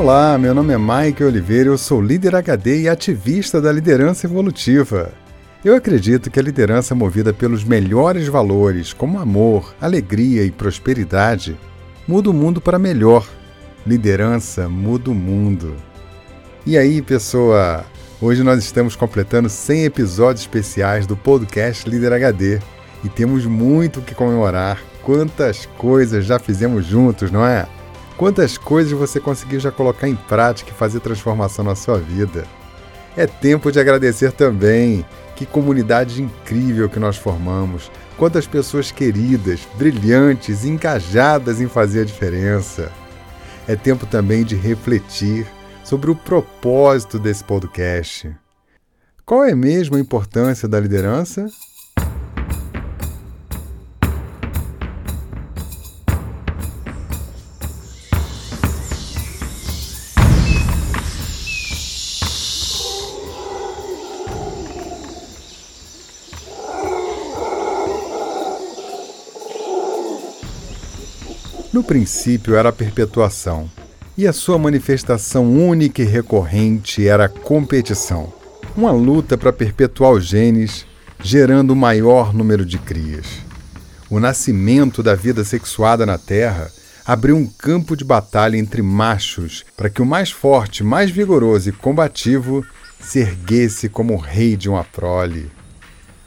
Olá, meu nome é Mike Oliveira, eu sou líder HD e ativista da liderança evolutiva. Eu acredito que a liderança movida pelos melhores valores, como amor, alegria e prosperidade, muda o mundo para melhor. Liderança muda o mundo. E aí, pessoa? Hoje nós estamos completando 100 episódios especiais do podcast Líder HD e temos muito o que comemorar. Quantas coisas já fizemos juntos, não é? Quantas coisas você conseguiu já colocar em prática e fazer transformação na sua vida? É tempo de agradecer também. Que comunidade incrível que nós formamos. Quantas pessoas queridas, brilhantes, engajadas em fazer a diferença. É tempo também de refletir sobre o propósito desse podcast. Qual é mesmo a importância da liderança? No princípio era a perpetuação, e a sua manifestação única e recorrente era a competição. Uma luta para perpetuar os genes, gerando o maior número de crias. O nascimento da vida sexuada na Terra abriu um campo de batalha entre machos para que o mais forte, mais vigoroso e combativo se erguesse como rei de uma prole.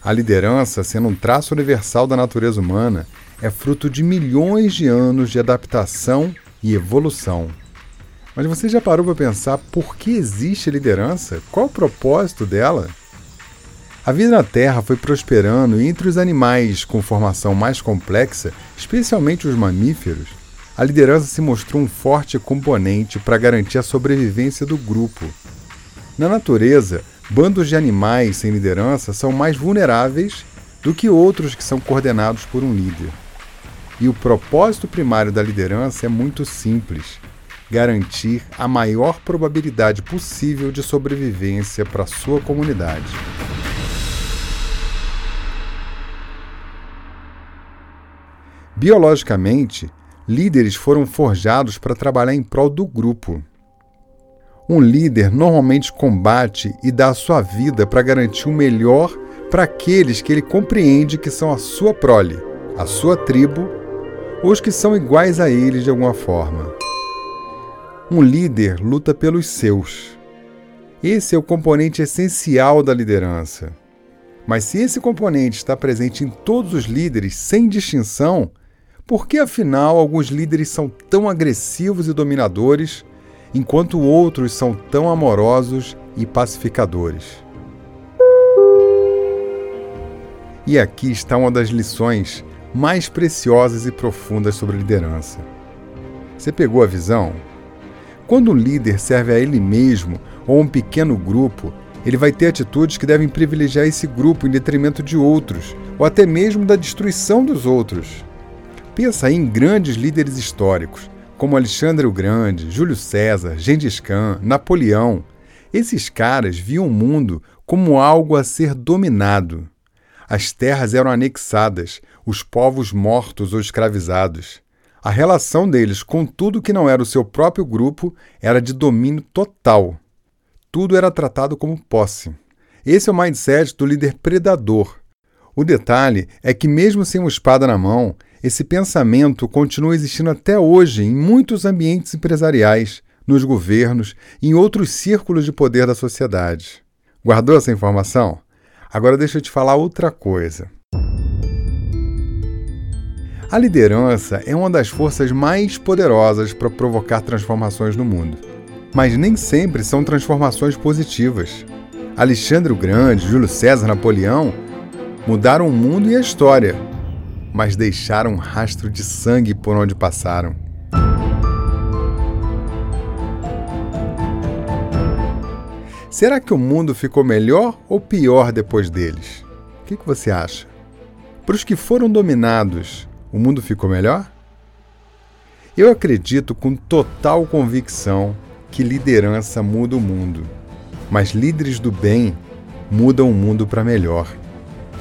A liderança, sendo um traço universal da natureza humana, é fruto de milhões de anos de adaptação e evolução. Mas você já parou para pensar por que existe liderança? Qual o propósito dela? A vida na Terra foi prosperando entre os animais com formação mais complexa, especialmente os mamíferos, a liderança se mostrou um forte componente para garantir a sobrevivência do grupo. Na natureza, bandos de animais sem liderança são mais vulneráveis do que outros que são coordenados por um líder. E o propósito primário da liderança é muito simples: garantir a maior probabilidade possível de sobrevivência para sua comunidade. Biologicamente, líderes foram forjados para trabalhar em prol do grupo. Um líder normalmente combate e dá a sua vida para garantir o melhor para aqueles que ele compreende que são a sua prole, a sua tribo os que são iguais a ele de alguma forma. Um líder luta pelos seus. Esse é o componente essencial da liderança. Mas se esse componente está presente em todos os líderes, sem distinção, por que afinal alguns líderes são tão agressivos e dominadores, enquanto outros são tão amorosos e pacificadores? E aqui está uma das lições mais preciosas e profundas sobre liderança. Você pegou a visão? Quando um líder serve a ele mesmo ou um pequeno grupo, ele vai ter atitudes que devem privilegiar esse grupo em detrimento de outros, ou até mesmo da destruição dos outros. Pensa em grandes líderes históricos, como Alexandre o Grande, Júlio César, Gengis Khan, Napoleão. Esses caras viam o mundo como algo a ser dominado. As terras eram anexadas, os povos mortos ou escravizados. A relação deles com tudo que não era o seu próprio grupo era de domínio total. Tudo era tratado como posse. Esse é o mindset do líder predador. O detalhe é que, mesmo sem uma espada na mão, esse pensamento continua existindo até hoje em muitos ambientes empresariais, nos governos e em outros círculos de poder da sociedade. Guardou essa informação? Agora deixa eu te falar outra coisa. A liderança é uma das forças mais poderosas para provocar transformações no mundo. Mas nem sempre são transformações positivas. Alexandre o Grande, Júlio César, Napoleão mudaram o mundo e a história, mas deixaram um rastro de sangue por onde passaram. Será que o mundo ficou melhor ou pior depois deles? O que, que você acha? Para os que foram dominados, o mundo ficou melhor? Eu acredito com total convicção que liderança muda o mundo, mas líderes do bem mudam o mundo para melhor.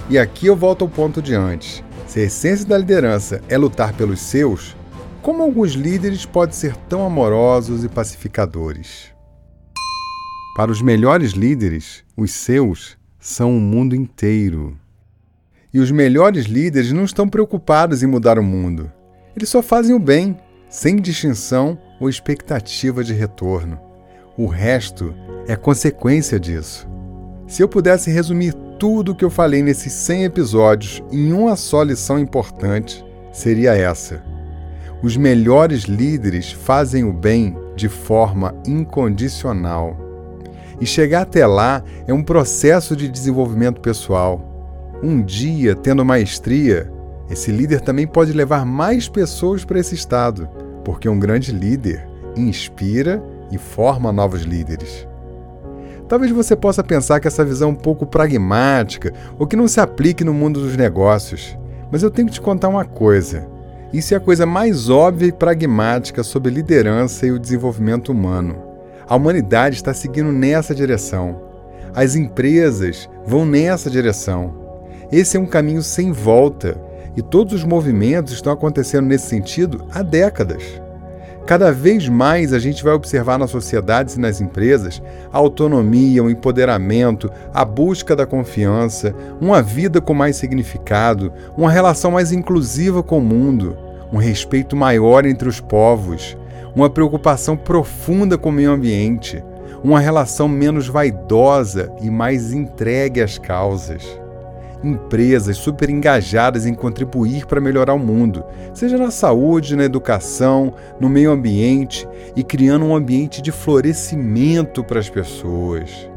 E aqui eu volto ao ponto de antes. Se a essência da liderança é lutar pelos seus, Como alguns líderes podem ser tão amorosos e pacificadores? Para os melhores líderes, os seus são o mundo inteiro. E os melhores líderes não estão preocupados em mudar o mundo. Eles só fazem o bem, sem distinção ou expectativa de retorno. O resto é consequência disso. Se eu pudesse resumir tudo o que eu falei nesses 100 episódios em uma só lição importante, seria essa. Os melhores líderes fazem o bem de forma incondicional. E chegar até lá é um processo de desenvolvimento pessoal. Um dia, tendo maestria, esse líder também pode levar mais pessoas para esse estado, porque um grande líder inspira e forma novos líderes. Talvez você possa pensar que essa visão é um pouco pragmática ou que não se aplique no mundo dos negócios, mas eu tenho que te contar uma coisa. Isso é a coisa mais óbvia e pragmática sobre liderança e o desenvolvimento humano. A humanidade está seguindo nessa direção. As empresas vão nessa direção. Esse é um caminho sem volta e todos os movimentos estão acontecendo nesse sentido há décadas. Cada vez mais a gente vai observar nas sociedades e nas empresas a autonomia, o empoderamento, a busca da confiança, uma vida com mais significado, uma relação mais inclusiva com o mundo, um respeito maior entre os povos, uma preocupação profunda com o meio ambiente, uma relação menos vaidosa e mais entregue às causas empresas super engajadas em contribuir para melhorar o mundo, seja na saúde, na educação, no meio ambiente e criando um ambiente de florescimento para as pessoas.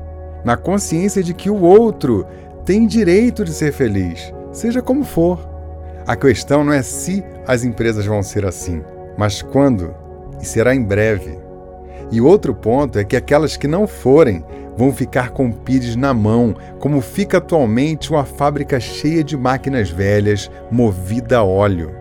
Na consciência de que o outro tem direito de ser feliz, seja como for. A questão não é se as empresas vão ser assim, mas quando, e será em breve. E outro ponto é que aquelas que não forem vão ficar com pires na mão, como fica atualmente uma fábrica cheia de máquinas velhas movida a óleo.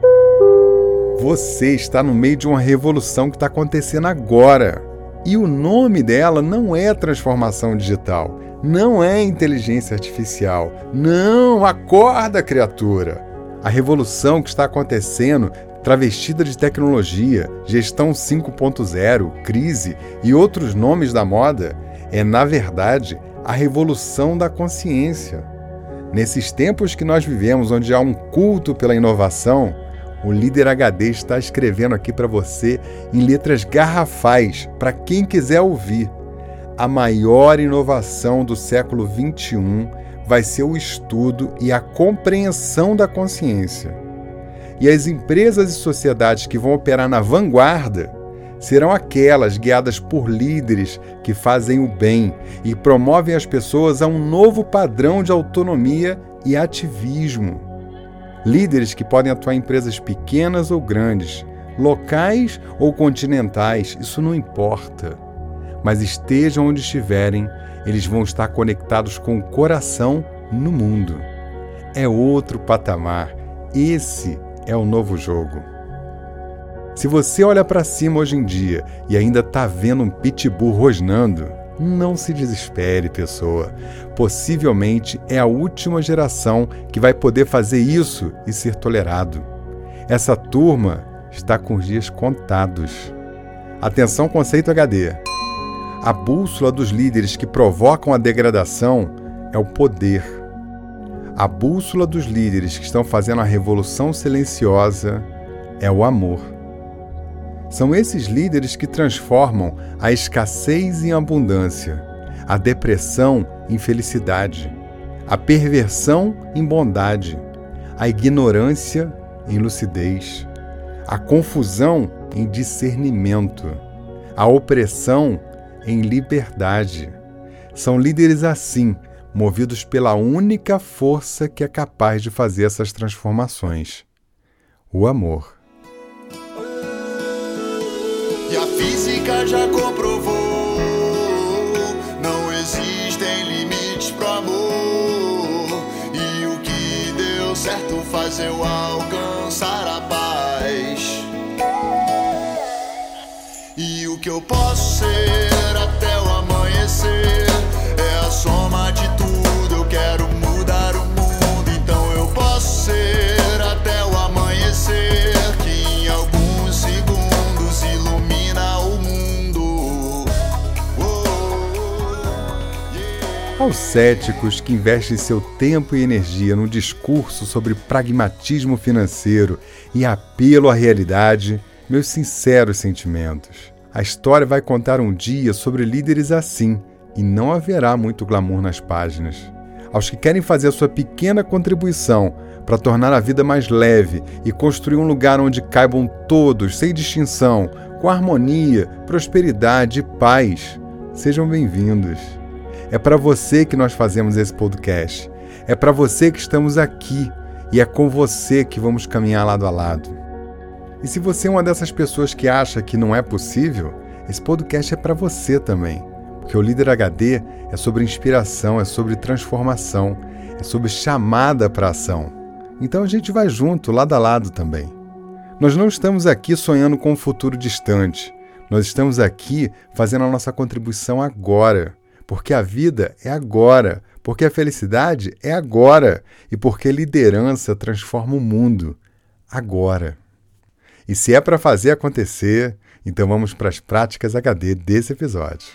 Você está no meio de uma revolução que está acontecendo agora. E o nome dela não é transformação digital, não é inteligência artificial. Não, acorda, criatura! A revolução que está acontecendo travestida de tecnologia, gestão 5.0, crise e outros nomes da moda, é, na verdade, a revolução da consciência. Nesses tempos que nós vivemos, onde há um culto pela inovação, o líder HD está escrevendo aqui para você em letras garrafais, para quem quiser ouvir. A maior inovação do século 21 vai ser o estudo e a compreensão da consciência. E as empresas e sociedades que vão operar na vanguarda serão aquelas guiadas por líderes que fazem o bem e promovem as pessoas a um novo padrão de autonomia e ativismo. Líderes que podem atuar em empresas pequenas ou grandes, locais ou continentais, isso não importa. Mas estejam onde estiverem, eles vão estar conectados com o coração no mundo. É outro patamar. Esse é o novo jogo. Se você olha para cima hoje em dia e ainda está vendo um pitbull rosnando, não se desespere, pessoa. Possivelmente é a última geração que vai poder fazer isso e ser tolerado. Essa turma está com os dias contados. Atenção, conceito HD. A bússola dos líderes que provocam a degradação é o poder a bússola dos líderes que estão fazendo a revolução silenciosa é o amor. São esses líderes que transformam a escassez em abundância, a depressão em felicidade, a perversão em bondade, a ignorância em lucidez, a confusão em discernimento, a opressão em liberdade. São líderes assim movidos pela única força que é capaz de fazer essas transformações: o amor. E a física já comprovou: não existem limites pro amor. E o que deu certo faz eu alcançar a paz. E o que eu posso ser até o amanhecer é a soma de tudo. Aos céticos que investem seu tempo e energia num discurso sobre pragmatismo financeiro e apelo à realidade, meus sinceros sentimentos. A história vai contar um dia sobre líderes assim, e não haverá muito glamour nas páginas. Aos que querem fazer a sua pequena contribuição para tornar a vida mais leve e construir um lugar onde caibam todos, sem distinção, com harmonia, prosperidade e paz, sejam bem-vindos. É para você que nós fazemos esse podcast. É para você que estamos aqui e é com você que vamos caminhar lado a lado. E se você é uma dessas pessoas que acha que não é possível, esse podcast é para você também. Porque o Líder HD é sobre inspiração, é sobre transformação, é sobre chamada para ação. Então a gente vai junto, lado a lado também. Nós não estamos aqui sonhando com um futuro distante. Nós estamos aqui fazendo a nossa contribuição agora. Porque a vida é agora, porque a felicidade é agora e porque liderança transforma o mundo agora. E se é para fazer acontecer, então vamos para as práticas HD desse episódio.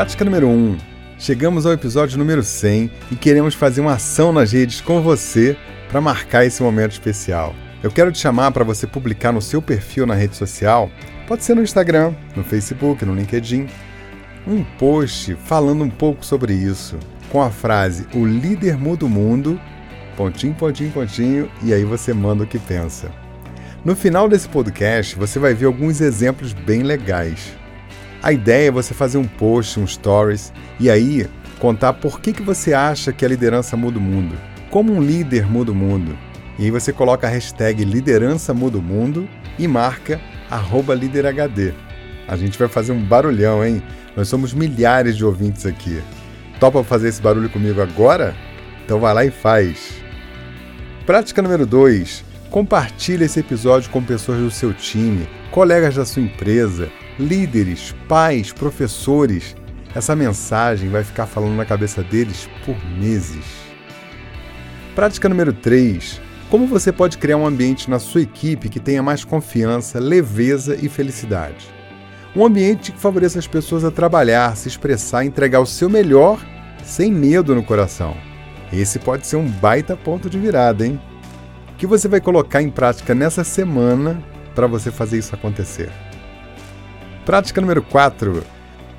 Prática número 1. Chegamos ao episódio número 100 e queremos fazer uma ação nas redes com você para marcar esse momento especial. Eu quero te chamar para você publicar no seu perfil na rede social, pode ser no Instagram, no Facebook, no LinkedIn, um post falando um pouco sobre isso, com a frase O líder muda o mundo, pontinho, pontinho, pontinho, e aí você manda o que pensa. No final desse podcast, você vai ver alguns exemplos bem legais. A ideia é você fazer um post, um stories e aí contar por que, que você acha que a liderança muda o mundo. Como um líder muda o mundo. E aí você coloca a hashtag liderança muda o mundo e marca arroba líderhd. A gente vai fazer um barulhão, hein? Nós somos milhares de ouvintes aqui. Topa fazer esse barulho comigo agora? Então vai lá e faz. Prática número 2. Compartilhe esse episódio com pessoas do seu time, colegas da sua empresa, líderes, pais, professores. Essa mensagem vai ficar falando na cabeça deles por meses. Prática número 3. Como você pode criar um ambiente na sua equipe que tenha mais confiança, leveza e felicidade? Um ambiente que favoreça as pessoas a trabalhar, se expressar, entregar o seu melhor sem medo no coração. Esse pode ser um baita ponto de virada, hein? O que você vai colocar em prática nessa semana para você fazer isso acontecer? Prática número 4.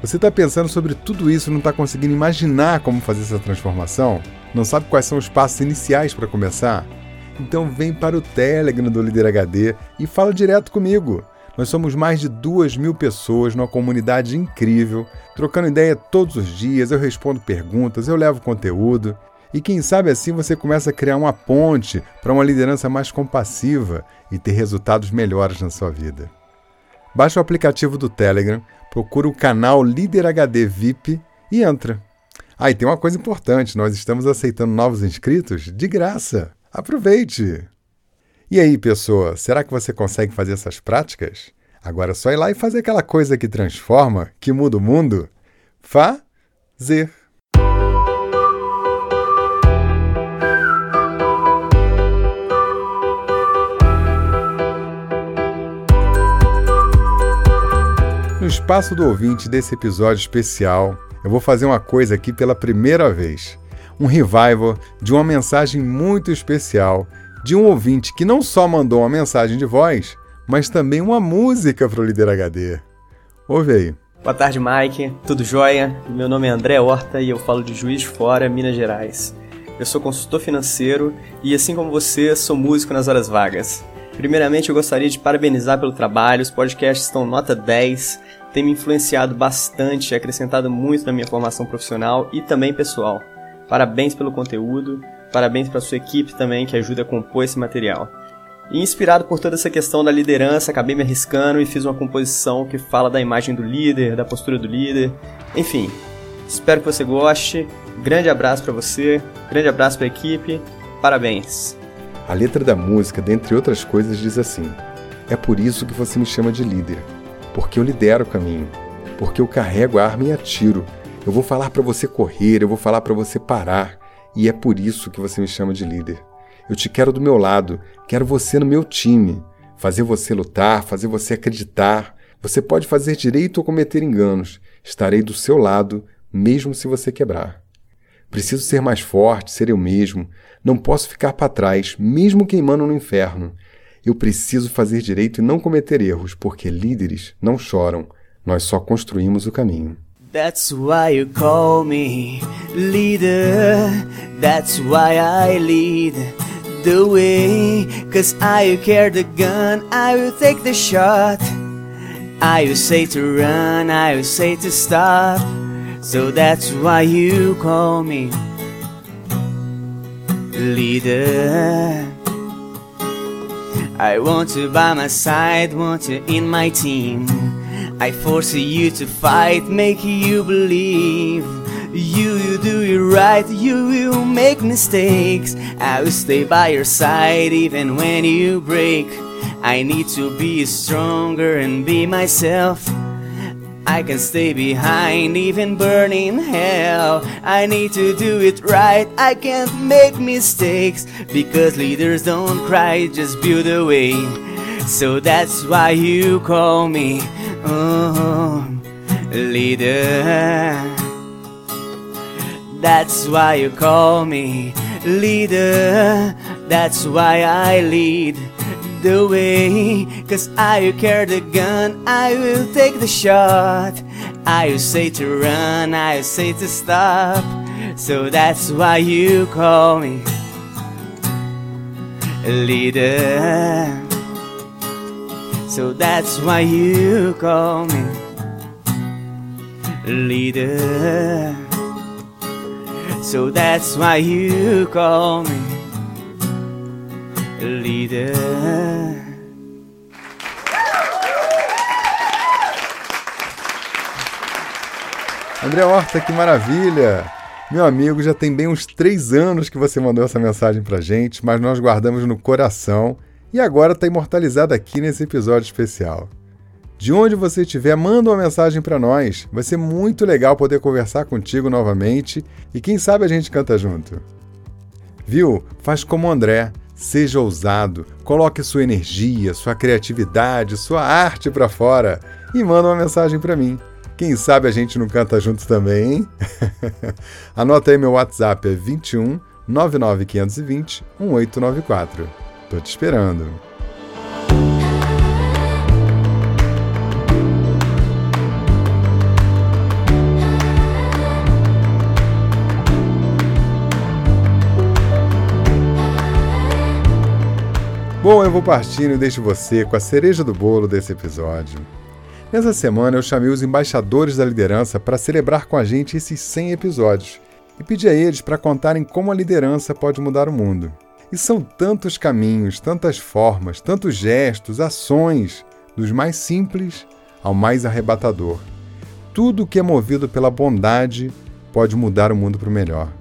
Você está pensando sobre tudo isso e não está conseguindo imaginar como fazer essa transformação? Não sabe quais são os passos iniciais para começar? Então vem para o Telegram do Líder HD e fala direto comigo. Nós somos mais de duas mil pessoas numa comunidade incrível, trocando ideia todos os dias, eu respondo perguntas, eu levo conteúdo. E quem sabe assim você começa a criar uma ponte para uma liderança mais compassiva e ter resultados melhores na sua vida. Baixa o aplicativo do Telegram, procura o canal Líder HD VIP e entra. Ah, e tem uma coisa importante: nós estamos aceitando novos inscritos de graça. Aproveite! E aí, pessoa, será que você consegue fazer essas práticas? Agora é só ir lá e fazer aquela coisa que transforma, que muda o mundo. Fazer. Espaço do ouvinte desse episódio especial, eu vou fazer uma coisa aqui pela primeira vez. Um revival de uma mensagem muito especial de um ouvinte que não só mandou uma mensagem de voz, mas também uma música para o Líder HD. Ouve aí. Boa tarde, Mike. Tudo jóia? Meu nome é André Horta e eu falo de Juiz de Fora, Minas Gerais. Eu sou consultor financeiro e, assim como você, sou músico nas horas vagas. Primeiramente, eu gostaria de parabenizar pelo trabalho. Os podcasts estão nota 10, tem me influenciado bastante, acrescentado muito na minha formação profissional e também pessoal. Parabéns pelo conteúdo, parabéns para sua equipe também que ajuda a compor esse material. E inspirado por toda essa questão da liderança, acabei me arriscando e fiz uma composição que fala da imagem do líder, da postura do líder. Enfim, espero que você goste. Grande abraço para você, grande abraço para a equipe. Parabéns. A letra da música, dentre outras coisas, diz assim: É por isso que você me chama de líder, porque eu lidero o caminho, porque eu carrego a arma e atiro, Eu vou falar para você correr, eu vou falar para você parar, e é por isso que você me chama de líder. Eu te quero do meu lado, quero você no meu time, fazer você lutar, fazer você acreditar. Você pode fazer direito ou cometer enganos. Estarei do seu lado, mesmo se você quebrar. Preciso ser mais forte, ser eu mesmo. Não posso ficar para trás, mesmo queimando no inferno. Eu preciso fazer direito e não cometer erros, porque líderes não choram. Nós só construímos o caminho. That's why you call me leader. That's why I lead the way. Cause I carry the gun, I will take the shot. I will say to run, I will say to stop. So that's why you call me leader. I want you by my side, want you in my team. I force you to fight, make you believe. You, you do it right, you will make mistakes. I will stay by your side even when you break. I need to be stronger and be myself. I can stay behind even burning hell. I need to do it right, I can't make mistakes. Because leaders don't cry, just build a way. So that's why you call me oh, leader. That's why you call me leader. That's why I lead the way. Cause I carry the gun, I will take the shot. I say to run, I say to stop. So that's why you call me leader. So that's why you call me leader. So that's why you call me leader. André Horta, que maravilha! Meu amigo, já tem bem uns três anos que você mandou essa mensagem pra gente, mas nós guardamos no coração e agora está imortalizada aqui nesse episódio especial. De onde você estiver, manda uma mensagem para nós. Vai ser muito legal poder conversar contigo novamente e quem sabe a gente canta junto. Viu? Faz como o André. Seja ousado, coloque sua energia, sua criatividade, sua arte para fora e manda uma mensagem para mim. Quem sabe a gente não canta juntos também, hein? Anota aí meu WhatsApp é 21 99520 1894. Tô te esperando. Bom, eu vou partindo e deixo você com a cereja do bolo desse episódio. Nessa semana eu chamei os embaixadores da liderança para celebrar com a gente esses 100 episódios e pedi a eles para contarem como a liderança pode mudar o mundo. E são tantos caminhos, tantas formas, tantos gestos, ações, dos mais simples ao mais arrebatador. Tudo que é movido pela bondade pode mudar o mundo para o melhor.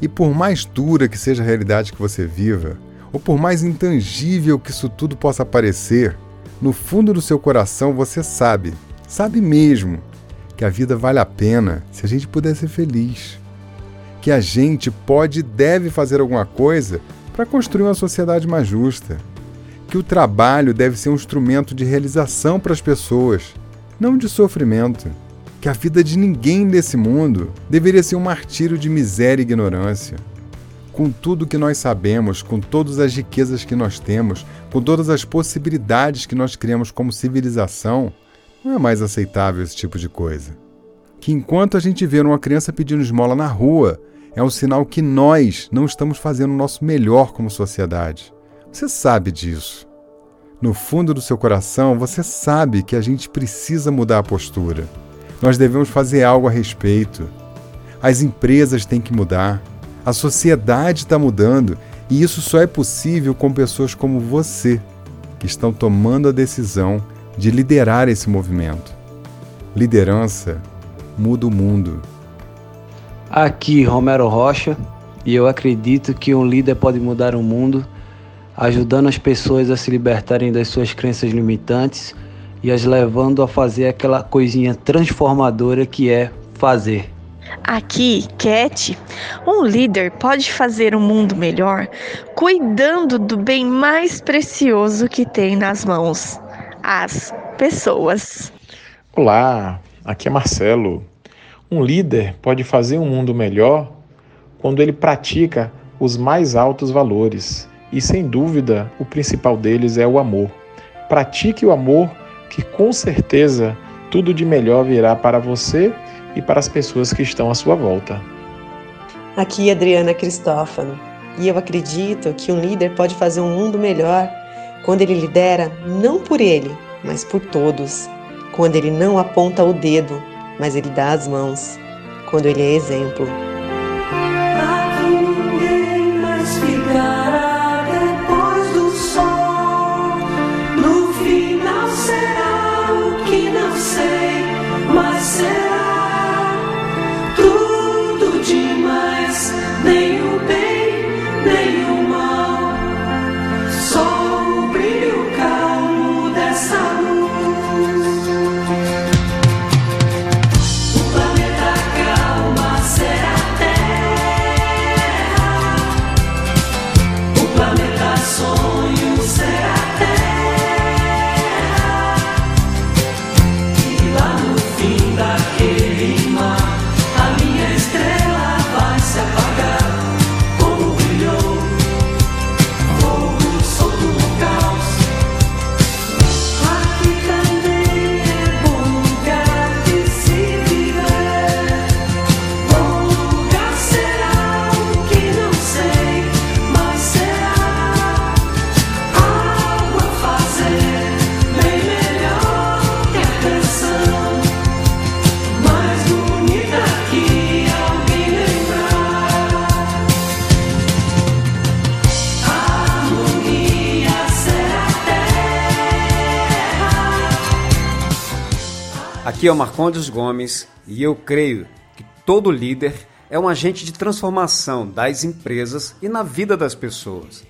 E por mais dura que seja a realidade que você viva, ou por mais intangível que isso tudo possa parecer, no fundo do seu coração você sabe, sabe mesmo, que a vida vale a pena se a gente puder ser feliz. Que a gente pode e deve fazer alguma coisa para construir uma sociedade mais justa. Que o trabalho deve ser um instrumento de realização para as pessoas, não de sofrimento. Que a vida de ninguém nesse mundo deveria ser um martírio de miséria e ignorância com tudo que nós sabemos, com todas as riquezas que nós temos, com todas as possibilidades que nós criamos como civilização, não é mais aceitável esse tipo de coisa. Que enquanto a gente vê uma criança pedindo esmola na rua, é um sinal que nós não estamos fazendo o nosso melhor como sociedade. Você sabe disso. No fundo do seu coração, você sabe que a gente precisa mudar a postura. Nós devemos fazer algo a respeito. As empresas têm que mudar. A sociedade está mudando e isso só é possível com pessoas como você, que estão tomando a decisão de liderar esse movimento. Liderança muda o mundo. Aqui, Romero Rocha, e eu acredito que um líder pode mudar o mundo, ajudando as pessoas a se libertarem das suas crenças limitantes e as levando a fazer aquela coisinha transformadora que é fazer. Aqui, Cat, um líder pode fazer um mundo melhor cuidando do bem mais precioso que tem nas mãos: as pessoas. Olá, aqui é Marcelo. Um líder pode fazer um mundo melhor quando ele pratica os mais altos valores, e sem dúvida o principal deles é o amor. Pratique o amor, que com certeza tudo de melhor virá para você e para as pessoas que estão à sua volta. Aqui Adriana Cristófano e eu acredito que um líder pode fazer um mundo melhor quando ele lidera não por ele, mas por todos. Quando ele não aponta o dedo, mas ele dá as mãos. Quando ele é exemplo. Aqui é o Marcondes Gomes e eu creio que todo líder é um agente de transformação das empresas e na vida das pessoas.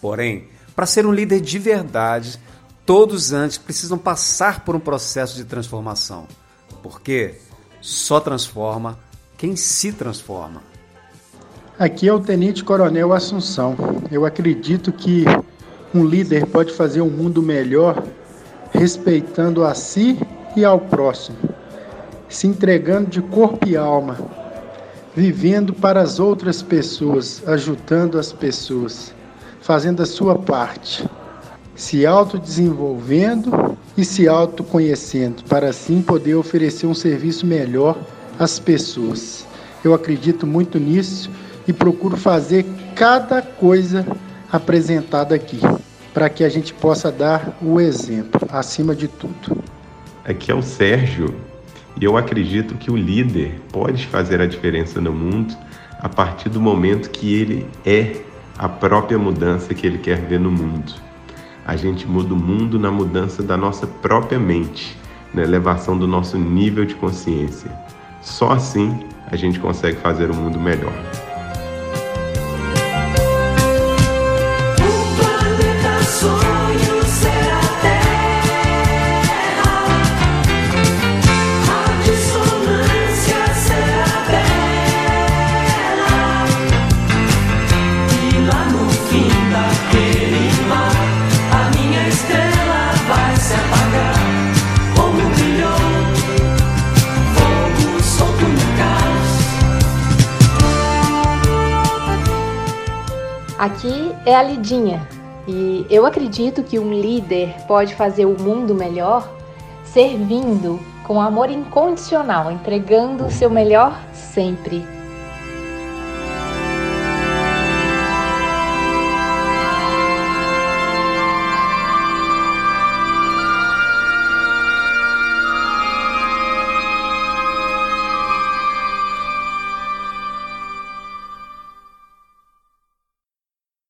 Porém, para ser um líder de verdade, todos antes precisam passar por um processo de transformação. Porque só transforma quem se transforma. Aqui é o Tenente Coronel Assunção. Eu acredito que um líder pode fazer um mundo melhor respeitando a si e ao próximo, se entregando de corpo e alma, vivendo para as outras pessoas, ajudando as pessoas, fazendo a sua parte, se autodesenvolvendo e se autoconhecendo, para assim poder oferecer um serviço melhor às pessoas. Eu acredito muito nisso e procuro fazer cada coisa apresentada aqui, para que a gente possa dar o exemplo, acima de tudo. Aqui é o Sérgio e eu acredito que o líder pode fazer a diferença no mundo a partir do momento que ele é a própria mudança que ele quer ver no mundo. A gente muda o mundo na mudança da nossa própria mente, na elevação do nosso nível de consciência. Só assim a gente consegue fazer o mundo melhor. Aqui é a Lidinha e eu acredito que um líder pode fazer o mundo melhor servindo com amor incondicional, entregando o seu melhor sempre.